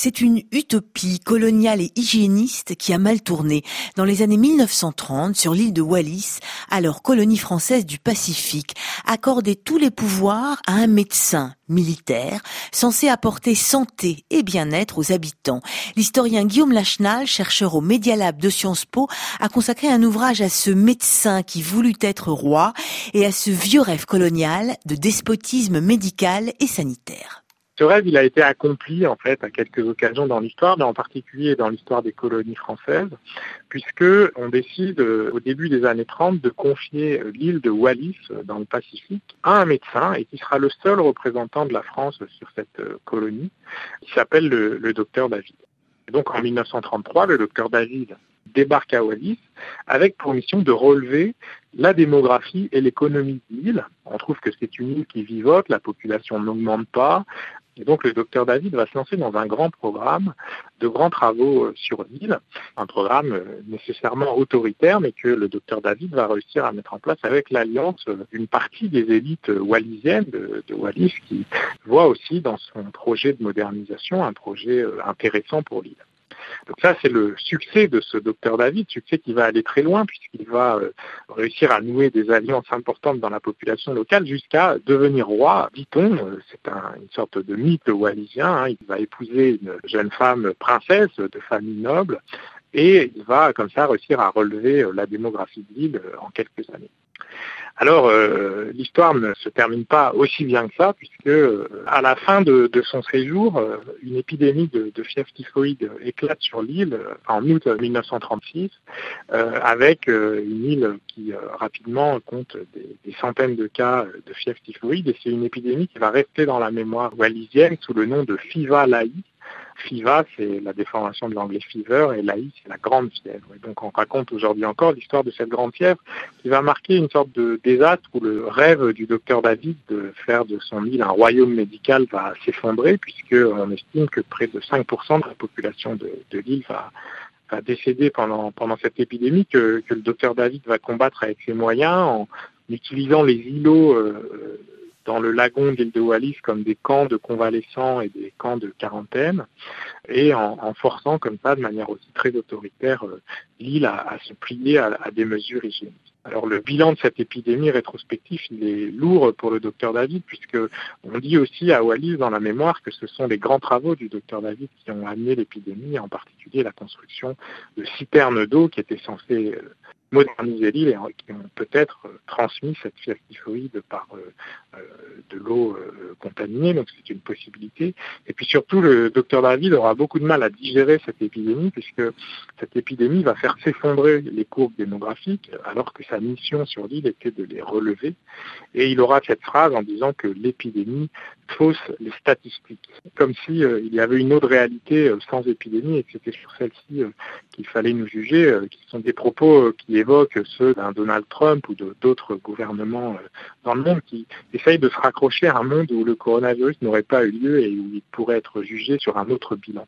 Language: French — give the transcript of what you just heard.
C'est une utopie coloniale et hygiéniste qui a mal tourné dans les années 1930 sur l'île de Wallis, alors colonie française du Pacifique, accorder tous les pouvoirs à un médecin militaire censé apporter santé et bien-être aux habitants. L'historien Guillaume Lachenal, chercheur au Media Lab de Sciences Po, a consacré un ouvrage à ce médecin qui voulut être roi et à ce vieux rêve colonial de despotisme médical et sanitaire. Ce rêve, a été accompli en fait à quelques occasions dans l'histoire, mais en particulier dans l'histoire des colonies françaises, puisque on décide euh, au début des années 30 de confier euh, l'île de Wallis euh, dans le Pacifique à un médecin et qui sera le seul représentant de la France sur cette colonie, qui s'appelle le, docteur David. Donc en 1933, le docteur David débarque à Wallis avec pour mission de relever la démographie et l'économie de l'île. On trouve que c'est une île qui vivote, la population n'augmente pas, et donc le docteur David va se lancer dans un grand programme de grands travaux euh, sur l'île, un programme euh, nécessairement autoritaire, mais que le docteur David va réussir à mettre en place avec l'alliance euh, d'une partie des élites wallisiennes de, de Wallis qui voit aussi dans son projet de modernisation un projet intéressant pour l'île. Donc ça, c'est le succès de ce docteur David, succès qui va aller très loin puisqu'il va euh, réussir à nouer des alliances importantes dans la population locale jusqu'à devenir roi, dit-on. Euh, c'est une sorte de mythe wallisien. Hein. Il va épouser une jeune femme princesse de famille noble et il va comme ça réussir à relever euh, la démographie de l'île en quelques années. Alors, euh, l'histoire ne se termine pas aussi bien que ça, puisque euh, à la fin de, son séjour, euh, une épidémie de, fièvre typhoïde éclate sur l'île en août 1936, avec une île qui rapidement compte des, centaines de cas de fièvre typhoïde, et c'est une épidémie qui va rester dans la mémoire wallisienne sous le nom de FIVA laï, FIVA, c'est la déformation de l'anglais fever, et l'AI, c'est la grande fièvre. Et donc on raconte aujourd'hui encore l'histoire de cette grande fièvre qui va marquer une sorte de désastre où le rêve du docteur David de faire de son île un royaume médical va s'effondrer, puisqu'on estime que près de 5% de la population de, l'île va, décéder pendant, pendant cette épidémie que, le docteur David va combattre avec ses moyens en utilisant les îlots euh, dans le lagon d'île de Wallis comme des camps de convalescents et des camps de quarantaine, et en, forçant comme ça, de manière aussi très autoritaire, euh, l'île à, se plier à, des mesures hygiéniques. Alors le bilan de cette épidémie rétrospectif, il est lourd pour le docteur David, puisque on dit aussi à Wallis dans la mémoire que ce sont les grands travaux du docteur David qui ont amené l'épidémie, en particulier la construction de citernes d'eau qui étaient censées euh, moderniser l'île et qui ont peut-être euh, transmis cette fièvre typhoïde par euh, de l'eau contaminée, donc c'est une possibilité. Et puis surtout, le docteur David aura beaucoup de mal à digérer cette épidémie, puisque cette épidémie va faire s'effondrer les courbes démographiques, alors que sa mission sur l'île était de les relever. Et il aura cette phrase en disant que l'épidémie fausse les statistiques, comme si euh, il y avait une autre réalité euh, sans épidémie et que c'était sur celle-ci euh, qu'il fallait nous juger, qui sont des propos qui évoquent ceux d'un Donald Trump ou d'autres gouvernements dans le monde qui essayent de se raccrocher à un monde où le coronavirus n'aurait pas eu lieu et où il pourrait être jugé sur un autre bilan.